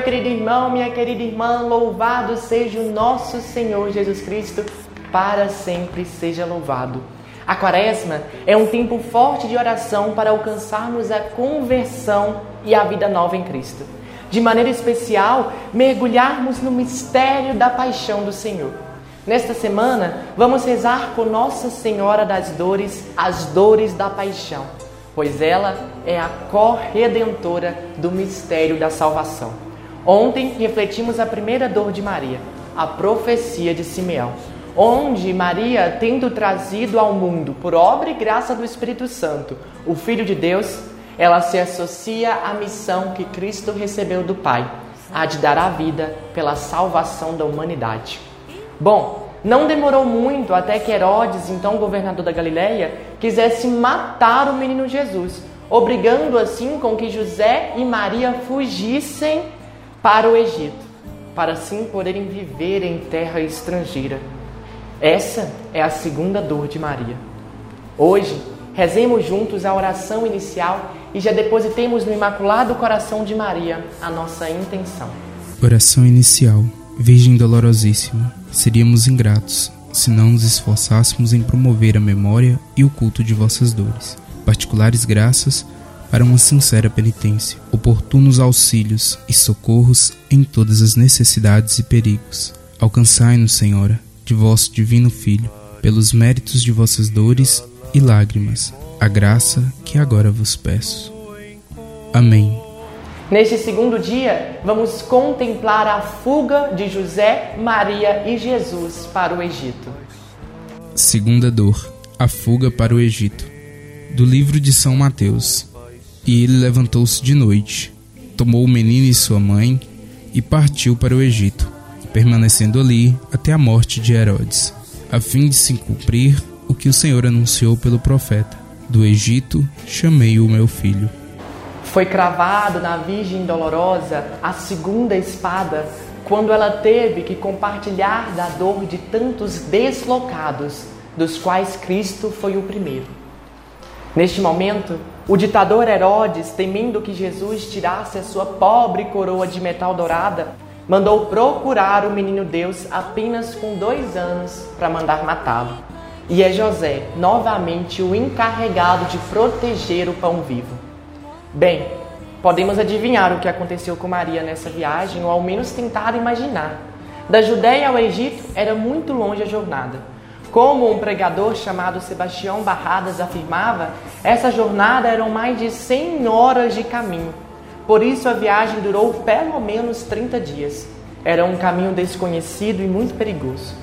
meu querido irmão, minha querida irmã, louvado seja o nosso Senhor Jesus Cristo, para sempre seja louvado. A quaresma é um tempo forte de oração para alcançarmos a conversão e a vida nova em Cristo. De maneira especial, mergulharmos no mistério da paixão do Senhor. Nesta semana, vamos rezar com Nossa Senhora das Dores as dores da paixão, pois ela é a corredentora do mistério da salvação. Ontem refletimos a primeira dor de Maria, a profecia de Simeão, onde Maria, tendo trazido ao mundo, por obra e graça do Espírito Santo, o Filho de Deus, ela se associa à missão que Cristo recebeu do Pai, a de dar a vida pela salvação da humanidade. Bom, não demorou muito até que Herodes, então governador da Galiléia, quisesse matar o menino Jesus, obrigando assim com que José e Maria fugissem para o Egito, para assim poderem viver em terra estrangeira. Essa é a segunda dor de Maria. Hoje, rezemos juntos a oração inicial e já depositemos no Imaculado Coração de Maria a nossa intenção. Oração inicial. Virgem Dolorosíssima, seríamos ingratos se não nos esforçássemos em promover a memória e o culto de vossas dores. Particulares graças para uma sincera penitência, oportunos auxílios e socorros em todas as necessidades e perigos. Alcançai-nos, Senhora, de vosso divino Filho, pelos méritos de vossas dores e lágrimas, a graça que agora vos peço. Amém. Neste segundo dia, vamos contemplar a fuga de José, Maria e Jesus para o Egito. Segunda dor: a fuga para o Egito. Do livro de São Mateus. E ele levantou-se de noite, tomou o menino e sua mãe e partiu para o Egito, permanecendo ali até a morte de Herodes, a fim de se cumprir o que o Senhor anunciou pelo profeta: Do Egito chamei o meu filho. Foi cravado na Virgem Dolorosa a segunda espada quando ela teve que compartilhar da dor de tantos deslocados, dos quais Cristo foi o primeiro. Neste momento, o ditador Herodes, temendo que Jesus tirasse a sua pobre coroa de metal dourada, mandou procurar o menino Deus apenas com dois anos para mandar matá-lo. E é José, novamente, o encarregado de proteger o pão vivo. Bem, podemos adivinhar o que aconteceu com Maria nessa viagem, ou ao menos tentar imaginar. Da Judéia ao Egito era muito longe a jornada. Como um pregador chamado Sebastião Barradas afirmava, essa jornada eram mais de 100 horas de caminho. Por isso a viagem durou pelo menos 30 dias. Era um caminho desconhecido e muito perigoso.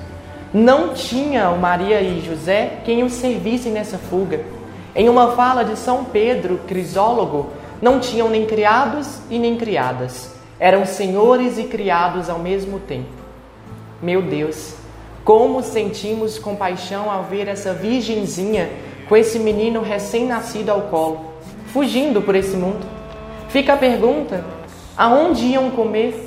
Não tinha Maria e José quem os servissem nessa fuga. Em uma fala de São Pedro, Crisólogo, não tinham nem criados e nem criadas. Eram senhores e criados ao mesmo tempo. Meu Deus, como sentimos compaixão ao ver essa virgenzinha com esse menino recém-nascido ao colo, fugindo por esse mundo. Fica a pergunta: aonde iam comer?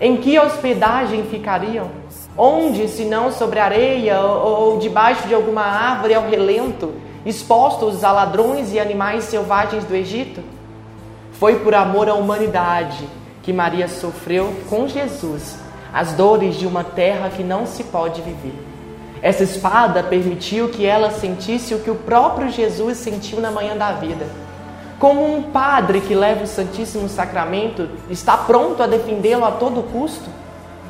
Em que hospedagem ficariam? Onde, se não sobre areia ou, debaixo de alguma árvore ao relento, expostos a ladrões e animais selvagens do Egito? Foi por amor à humanidade que Maria sofreu com Jesus as dores de uma terra que não se pode viver. Essa espada permitiu que ela sentisse o que o próprio Jesus sentiu na manhã da vida. Como um padre que leva o Santíssimo Sacramento está pronto a defendê-lo a todo custo,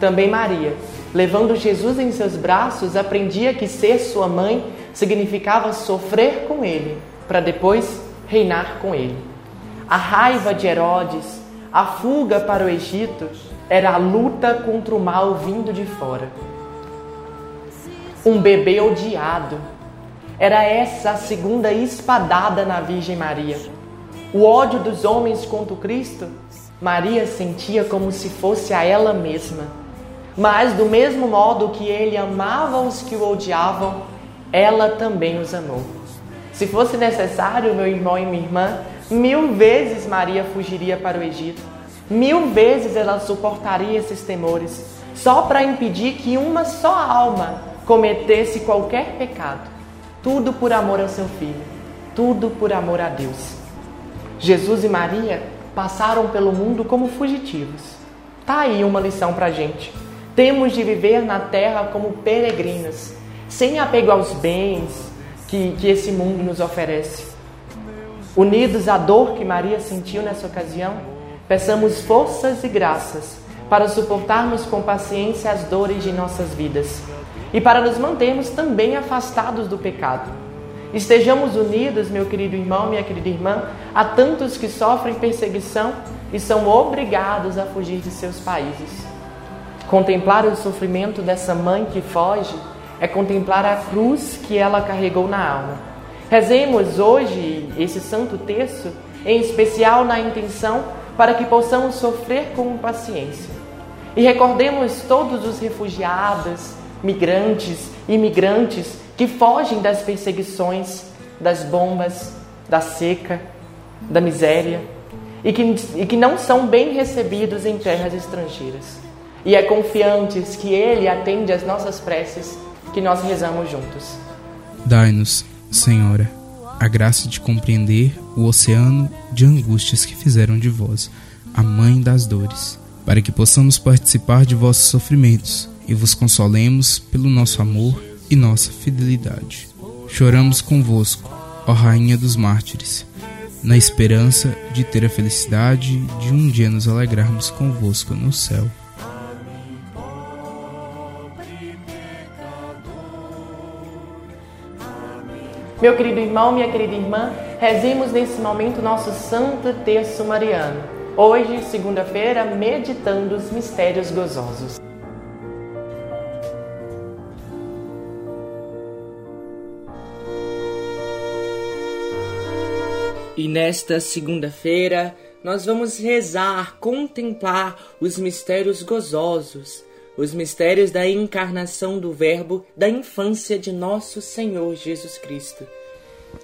também Maria, levando Jesus em seus braços, aprendia que ser sua mãe significava sofrer com ele, para depois reinar com ele. A raiva de Herodes, a fuga para o Egito, era a luta contra o mal vindo de fora. Um bebê odiado. Era essa a segunda espadada na Virgem Maria. O ódio dos homens contra o Cristo, Maria sentia como se fosse a ela mesma. Mas, do mesmo modo que ele amava os que o odiavam, ela também os amou. Se fosse necessário, meu irmão e minha irmã, mil vezes Maria fugiria para o Egito. Mil vezes ela suportaria esses temores, só para impedir que uma só alma cometesse qualquer pecado. Tudo por amor ao seu filho, tudo por amor a Deus. Jesus e Maria passaram pelo mundo como fugitivos. Tá aí uma lição pra gente. Temos de viver na terra como peregrinos, sem apego aos bens que, que esse mundo nos oferece. Unidos à dor que Maria sentiu nessa ocasião, peçamos forças e graças para suportarmos com paciência as dores de nossas vidas e para nos mantermos também afastados do pecado. Estejamos unidos, meu querido irmão, minha querida irmã, a tantos que sofrem perseguição e são obrigados a fugir de seus países. Contemplar o sofrimento dessa mãe que foge é contemplar a cruz que ela carregou na alma. Rezemos hoje esse santo texto, em especial na intenção para que possamos sofrer com paciência. E recordemos todos os refugiados, migrantes imigrantes que fogem das perseguições, das bombas, da seca, da miséria e que, e que não são bem recebidos em terras estrangeiras. E é confiantes que Ele atende às nossas preces que nós rezamos juntos. Dai-nos, Senhora, a graça de compreender o oceano de angústias que fizeram de vós a mãe das dores, para que possamos participar de vossos sofrimentos e vos consolemos pelo nosso amor e nossa fidelidade. Choramos convosco, ó Rainha dos Mártires, na esperança de ter a felicidade de um dia nos alegrarmos convosco no céu. Meu querido irmão, minha querida irmã, rezemos nesse momento nosso Santo Terço Mariano. Hoje, segunda-feira, meditando os mistérios gozosos. E nesta segunda-feira, nós vamos rezar, contemplar os mistérios gozosos os mistérios da encarnação do Verbo da infância de nosso Senhor Jesus Cristo.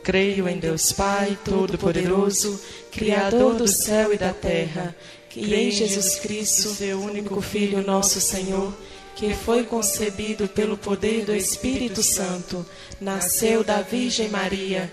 Creio em Deus Pai Todo-Poderoso, Criador do céu e da terra, e em Jesus Cristo, seu único Filho, nosso Senhor, que foi concebido pelo poder do Espírito Santo, nasceu da Virgem Maria,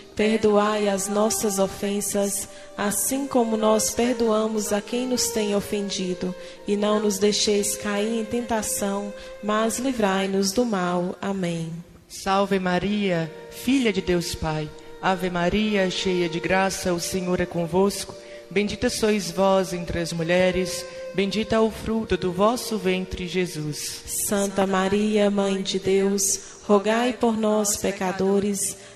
perdoai as nossas ofensas, assim como nós perdoamos a quem nos tem ofendido, e não nos deixeis cair em tentação, mas livrai-nos do mal. Amém. Salve Maria, filha de Deus Pai. Ave Maria, cheia de graça, o Senhor é convosco. Bendita sois vós entre as mulheres, bendito é o fruto do vosso ventre, Jesus. Santa Maria, Mãe de Deus, rogai por nós, pecadores,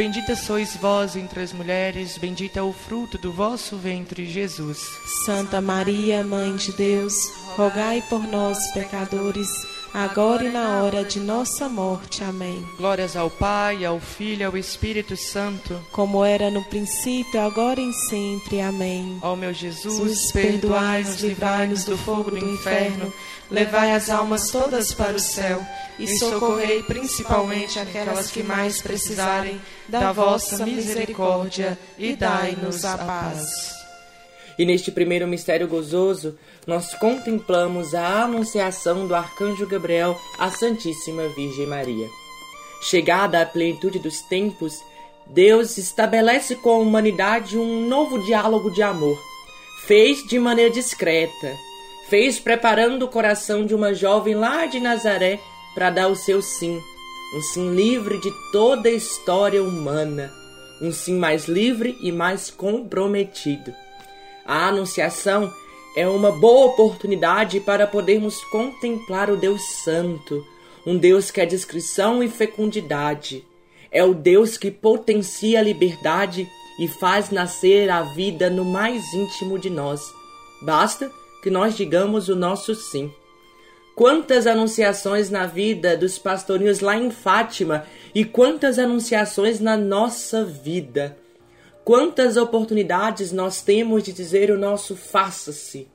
Bendita sois vós entre as mulheres, bendito é o fruto do vosso ventre, Jesus. Santa Maria, Mãe de Deus, rogai por nós, pecadores, agora e na hora de nossa morte. Amém. Glórias ao Pai, ao Filho e ao Espírito Santo, como era no princípio, agora e sempre. Amém. Ó meu Jesus, perdoai-nos, livrai-nos do fogo do inferno, levai as almas todas para o céu e socorrei principalmente aquelas que mais precisarem da vossa misericórdia e dai-nos a paz. E neste primeiro mistério gozoso, nós contemplamos a anunciação do arcanjo Gabriel à Santíssima Virgem Maria. Chegada à plenitude dos tempos, Deus estabelece com a humanidade um novo diálogo de amor. Fez de maneira discreta, fez preparando o coração de uma jovem lá de Nazaré para dar o seu sim, um sim livre de toda a história humana, um sim mais livre e mais comprometido. A Anunciação é uma boa oportunidade para podermos contemplar o Deus Santo, um Deus que é discrição e fecundidade. É o Deus que potencia a liberdade e faz nascer a vida no mais íntimo de nós. Basta que nós digamos o nosso sim. Quantas anunciações na vida dos pastorinhos lá em Fátima e quantas anunciações na nossa vida. Quantas oportunidades nós temos de dizer o nosso faça-se.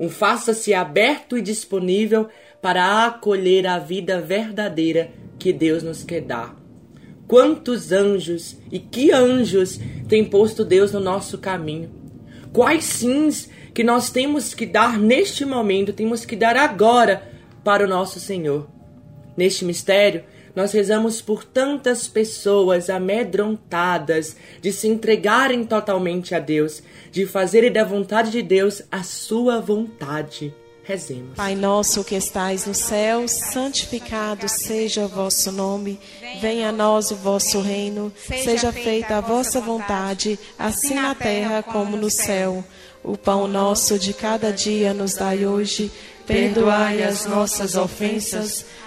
Um faça-se aberto e disponível para acolher a vida verdadeira que Deus nos quer dar. Quantos anjos e que anjos tem posto Deus no nosso caminho? Quais sims que nós temos que dar neste momento, temos que dar agora para o nosso Senhor. Neste mistério, nós rezamos por tantas pessoas amedrontadas de se entregarem totalmente a Deus, de fazerem da vontade de Deus a sua vontade. Rezemos. Pai nosso que estais no céu, santificado seja o vosso nome. Venha a nós o vosso reino. Seja feita a vossa vontade, assim na terra como no céu. O pão nosso de cada dia nos dai hoje. Perdoai as nossas ofensas,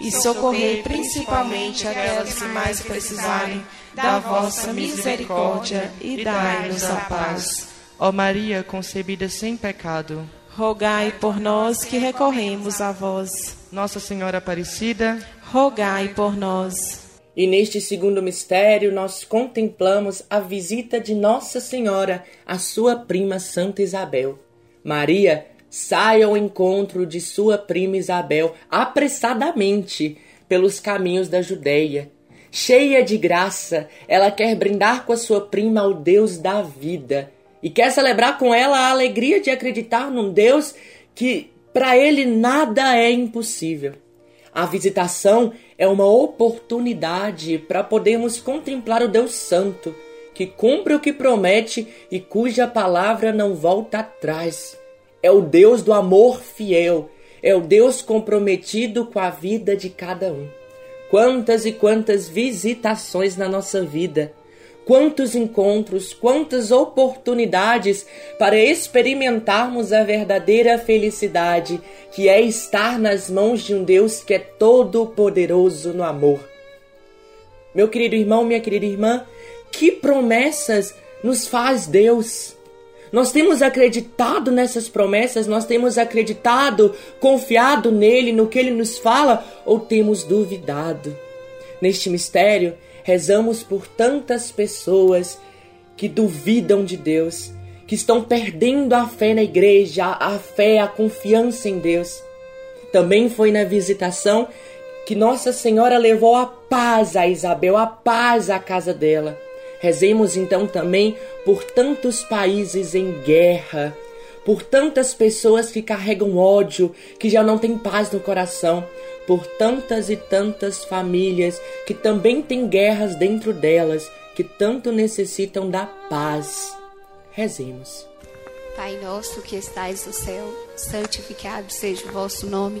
e socorrei principalmente aquelas que mais precisarem da vossa misericórdia e dai-nos a paz. Ó Maria, concebida sem pecado, rogai por nós que recorremos a vós. Nossa Senhora Aparecida, rogai por nós. E neste segundo mistério, nós contemplamos a visita de Nossa Senhora à sua prima Santa Isabel. Maria sai ao encontro de sua prima Isabel apressadamente pelos caminhos da Judéia. Cheia de graça, ela quer brindar com a sua prima ao Deus da vida e quer celebrar com ela a alegria de acreditar num Deus que para ele nada é impossível. A visitação é uma oportunidade para podermos contemplar o Deus Santo, que cumpre o que promete e cuja palavra não volta atrás. É o Deus do amor fiel, é o Deus comprometido com a vida de cada um. Quantas e quantas visitações na nossa vida Quantos encontros, quantas oportunidades para experimentarmos a verdadeira felicidade, que é estar nas mãos de um Deus que é todo-poderoso no amor. Meu querido irmão, minha querida irmã, que promessas nos faz Deus? Nós temos acreditado nessas promessas, nós temos acreditado, confiado nele, no que ele nos fala, ou temos duvidado? Neste mistério, Rezamos por tantas pessoas que duvidam de Deus, que estão perdendo a fé na igreja, a fé, a confiança em Deus. Também foi na visitação que Nossa Senhora levou a paz a Isabel, a paz à casa dela. Rezemos então também por tantos países em guerra, por tantas pessoas que carregam ódio, que já não têm paz no coração, por tantas e tantas famílias que também têm guerras dentro delas, que tanto necessitam da paz. Rezemos. Pai nosso que estais no céu, santificado seja o vosso nome.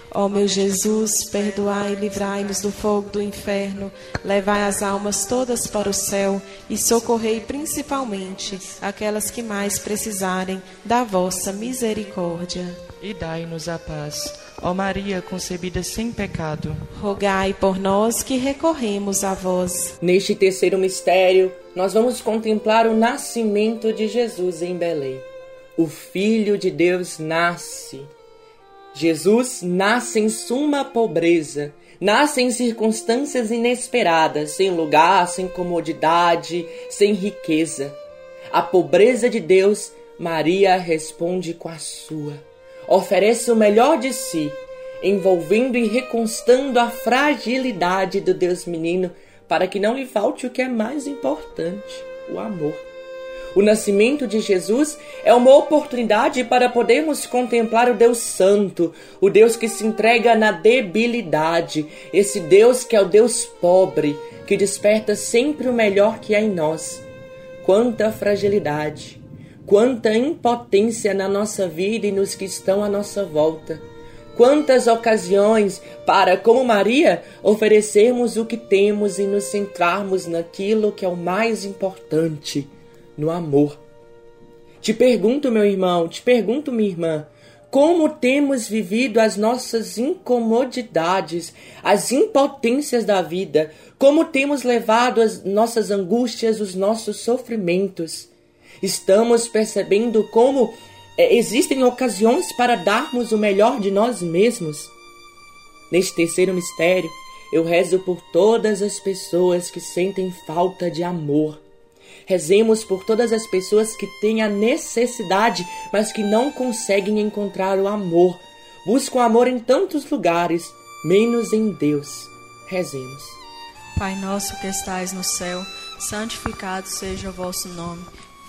Ó meu Jesus, perdoai e livrai-nos do fogo do inferno, levai as almas todas para o céu e socorrei principalmente aquelas que mais precisarem da vossa misericórdia. E dai-nos a paz. Ó Maria concebida sem pecado, rogai por nós que recorremos a vós. Neste terceiro mistério, nós vamos contemplar o nascimento de Jesus em Belém. O Filho de Deus nasce Jesus nasce em suma pobreza, nasce em circunstâncias inesperadas, sem lugar, sem comodidade, sem riqueza. A pobreza de Deus, Maria responde com a sua. Oferece o melhor de si, envolvendo e reconstando a fragilidade do Deus menino, para que não lhe falte o que é mais importante: o amor. O nascimento de Jesus é uma oportunidade para podermos contemplar o Deus Santo, o Deus que se entrega na debilidade, esse Deus que é o Deus pobre, que desperta sempre o melhor que há em nós. Quanta fragilidade, quanta impotência na nossa vida e nos que estão à nossa volta. Quantas ocasiões para, como Maria, oferecermos o que temos e nos centrarmos naquilo que é o mais importante no amor. Te pergunto, meu irmão, te pergunto, minha irmã, como temos vivido as nossas incomodidades, as impotências da vida, como temos levado as nossas angústias, os nossos sofrimentos. Estamos percebendo como é, existem ocasiões para darmos o melhor de nós mesmos. Neste terceiro mistério, eu rezo por todas as pessoas que sentem falta de amor Rezemos por todas as pessoas que têm a necessidade, mas que não conseguem encontrar o amor. Buscam amor em tantos lugares, menos em Deus. Rezemos. Pai nosso que estais no céu, santificado seja o vosso nome.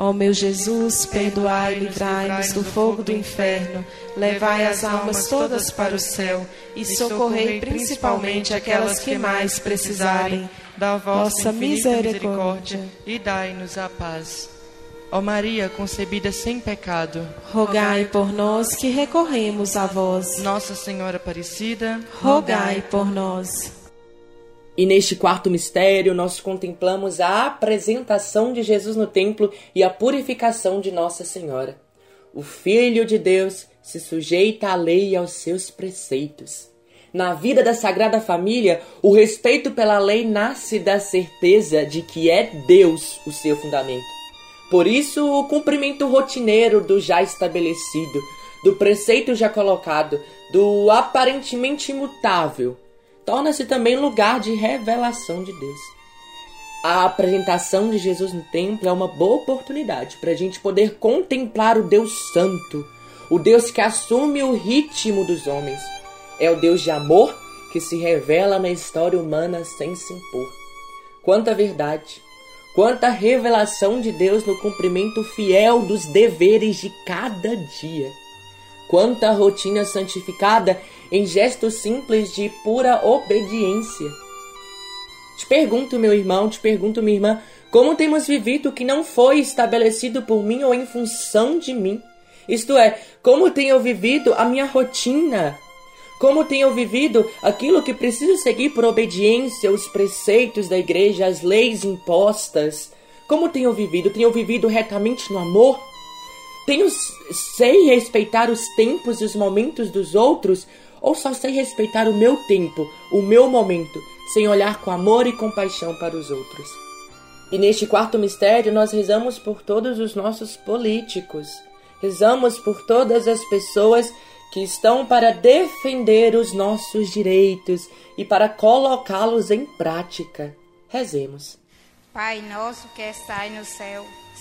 Ó meu Jesus, perdoai e livrai-nos do fogo do inferno, levai as almas todas para o céu e socorrei principalmente aquelas que mais precisarem da vossa misericórdia. E dai-nos a paz. Ó Maria, concebida sem pecado, rogai por nós que recorremos a vós. Nossa Senhora Aparecida, rogai por nós. E neste quarto mistério, nós contemplamos a apresentação de Jesus no templo e a purificação de Nossa Senhora. O Filho de Deus se sujeita à lei e aos seus preceitos. Na vida da Sagrada Família, o respeito pela lei nasce da certeza de que é Deus o seu fundamento. Por isso, o cumprimento rotineiro do já estabelecido, do preceito já colocado, do aparentemente imutável, torna-se também lugar de revelação de Deus. A apresentação de Jesus no templo é uma boa oportunidade para a gente poder contemplar o Deus Santo, o Deus que assume o ritmo dos homens. É o Deus de amor que se revela na história humana sem se impor. Quanta verdade, quanta revelação de Deus no cumprimento fiel dos deveres de cada dia. Quanta rotina santificada em gestos simples de pura obediência. Te pergunto, meu irmão, te pergunto, minha irmã, como temos vivido o que não foi estabelecido por mim ou em função de mim? Isto é, como tenho vivido a minha rotina? Como tenho vivido aquilo que preciso seguir por obediência aos preceitos da igreja, às leis impostas? Como tenho vivido? Tenho vivido retamente no amor? Tenho sei respeitar os tempos e os momentos dos outros ou só sei respeitar o meu tempo, o meu momento, sem olhar com amor e compaixão para os outros. E neste quarto mistério, nós rezamos por todos os nossos políticos, rezamos por todas as pessoas que estão para defender os nossos direitos e para colocá-los em prática. Rezemos. Pai nosso que estai no céu,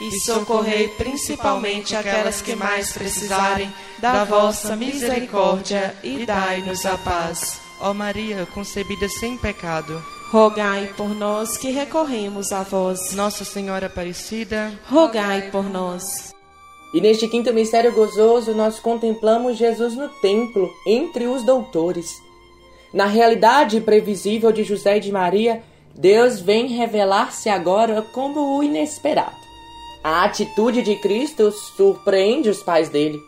e socorrei principalmente aquelas que mais precisarem da vossa misericórdia e dai-nos a paz. Ó Maria, concebida sem pecado, rogai por nós que recorremos a vós. Nossa Senhora Aparecida, rogai por nós. E neste quinto mistério gozoso, nós contemplamos Jesus no templo, entre os doutores. Na realidade previsível de José e de Maria, Deus vem revelar-se agora como o inesperado. A atitude de Cristo surpreende os pais dele,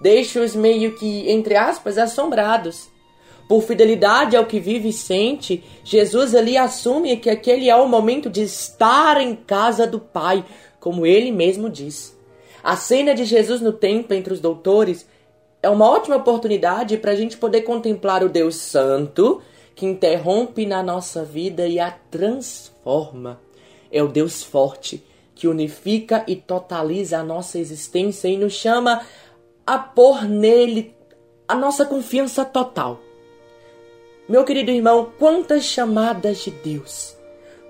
deixa-os meio que, entre aspas, assombrados. Por fidelidade ao que vive e sente, Jesus ali assume que aquele é o momento de estar em casa do Pai, como ele mesmo diz. A cena de Jesus no templo entre os doutores é uma ótima oportunidade para a gente poder contemplar o Deus Santo que interrompe na nossa vida e a transforma. É o Deus forte que unifica e totaliza a nossa existência e nos chama a pôr nele a nossa confiança total. Meu querido irmão, quantas chamadas de Deus,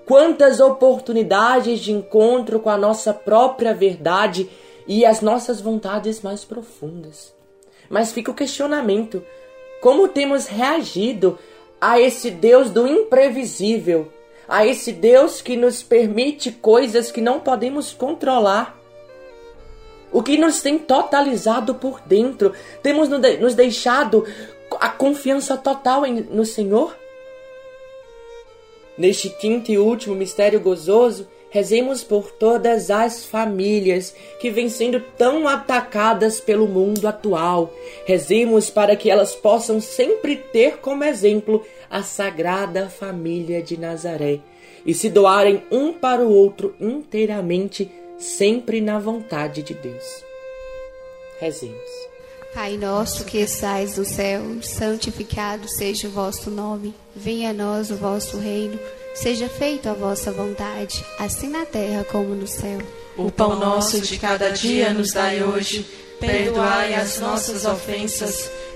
quantas oportunidades de encontro com a nossa própria verdade e as nossas vontades mais profundas. Mas fica o questionamento: como temos reagido a esse Deus do imprevisível, a esse Deus que nos permite coisas que não podemos controlar? O que nos tem totalizado por dentro? Temos nos deixado a confiança total no Senhor? Neste quinto e último mistério gozoso, rezemos por todas as famílias que vêm sendo tão atacadas pelo mundo atual. Rezemos para que elas possam sempre ter como exemplo a Sagrada Família de Nazaré e se doarem um para o outro inteiramente, sempre na vontade de Deus. Rezemos. Pai nosso que estais no céu, santificado seja o vosso nome. Venha a nós o vosso reino. Seja feita a vossa vontade, assim na terra como no céu. O pão nosso de cada dia nos dai hoje. Perdoai as nossas ofensas,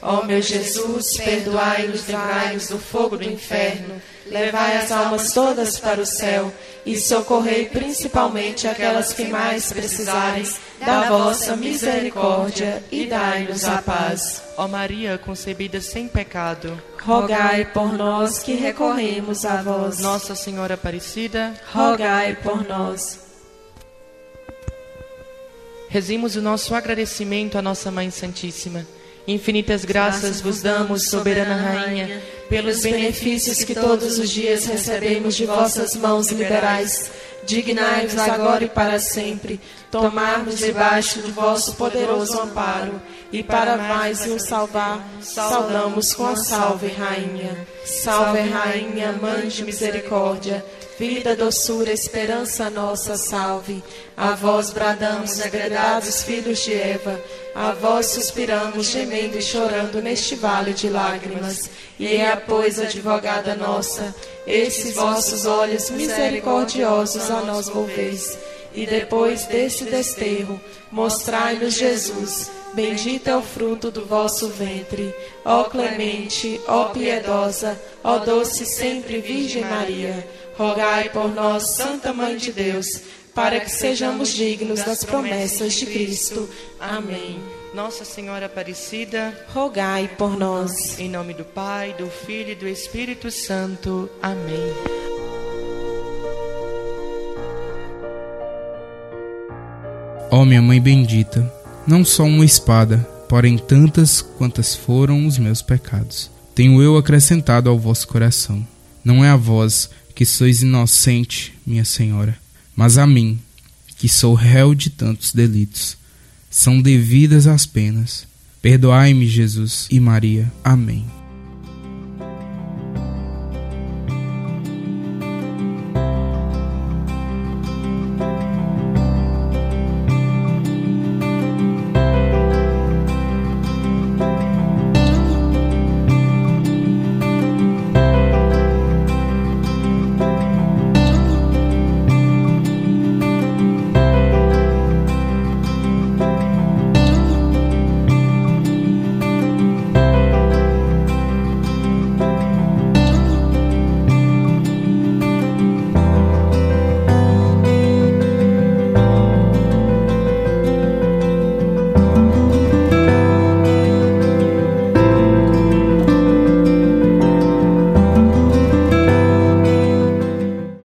Ó meu Jesus, perdoai-nos, livrai-nos do fogo do inferno, levai as almas todas para o céu e socorrei principalmente aquelas que mais precisarem da vossa misericórdia e dai-nos a paz. Ó Maria, concebida sem pecado, rogai por nós que recorremos a vós. Nossa Senhora Aparecida, rogai por nós. Rezemos o nosso agradecimento à nossa Mãe Santíssima. Infinitas graças vos damos, soberana Rainha, pelos benefícios que todos os dias recebemos de vossas mãos liberais. Dignai-vos agora e para sempre tomarmos debaixo de vosso poderoso amparo e para mais nos salvar, saudamos com a salve, Rainha. Salve, Rainha, Mãe de Misericórdia, vida, doçura, esperança nossa, salve. A vós bradamos, degredados filhos de Eva, a vós suspiramos, gemendo e chorando neste vale de lágrimas. E é, pois, advogada nossa, esses vossos olhos misericordiosos a nós volveis. E depois desse desterro, mostrai-nos Jesus. Bendito é o fruto do vosso ventre. Ó clemente, ó piedosa, ó doce sempre Virgem Maria, rogai por nós, Santa Mãe de Deus, para que sejamos dignos das promessas de Cristo. Amém. Nossa Senhora Aparecida, rogai por nós. Em nome do Pai, do Filho e do Espírito Santo. Amém. Ó minha mãe bendita, não só uma espada, porém tantas quantas foram os meus pecados, tenho eu acrescentado ao vosso coração. Não é a vós que sois inocente, minha senhora, mas a mim, que sou réu de tantos delitos. São devidas as penas. Perdoai-me, Jesus e Maria. Amém.